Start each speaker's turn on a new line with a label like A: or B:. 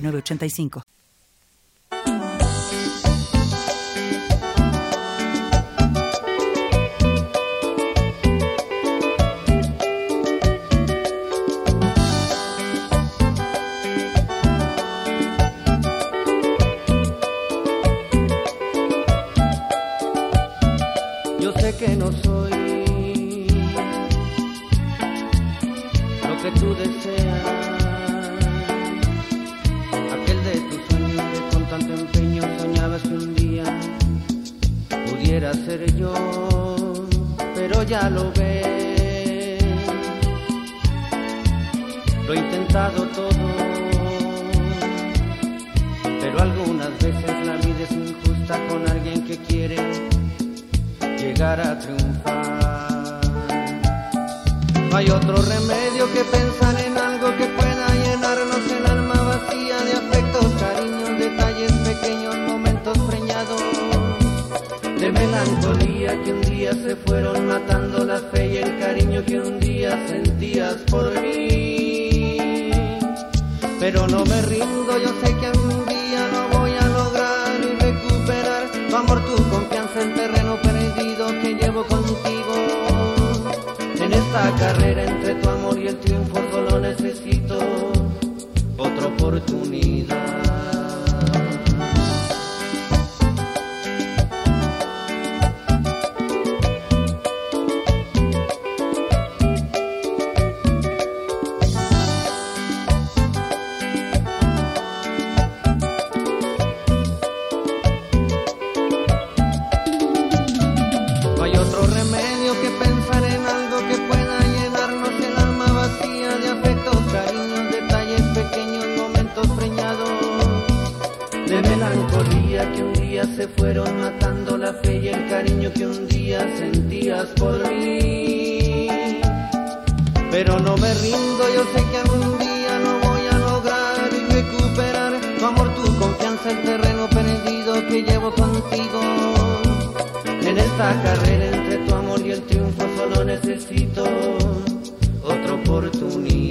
A: 985.
B: Yo sé que no soy lo que tú deseas. Pudiera ser yo, pero ya lo ves. Lo he intentado todo, pero algunas veces la vida es injusta con alguien que quiere llegar a triunfar. No hay otro remedio que pensar que un día se fueron matando la fe y el cariño que un día sentías por mí. Pero no me rindo, yo sé que algún día lo voy a lograr recuperar tu amor, tu confianza en terreno perdido que llevo contigo. En esta carrera entre tu amor y el triunfo solo necesito otra oportunidad. De melancolía que un día se fueron matando la fe y el cariño que un día sentías por mí. Pero no me rindo, yo sé que algún día lo voy a lograr recuperar tu amor, tu confianza, el terreno perdido que llevo contigo. En esta carrera entre tu amor y el triunfo solo necesito otra oportunidad.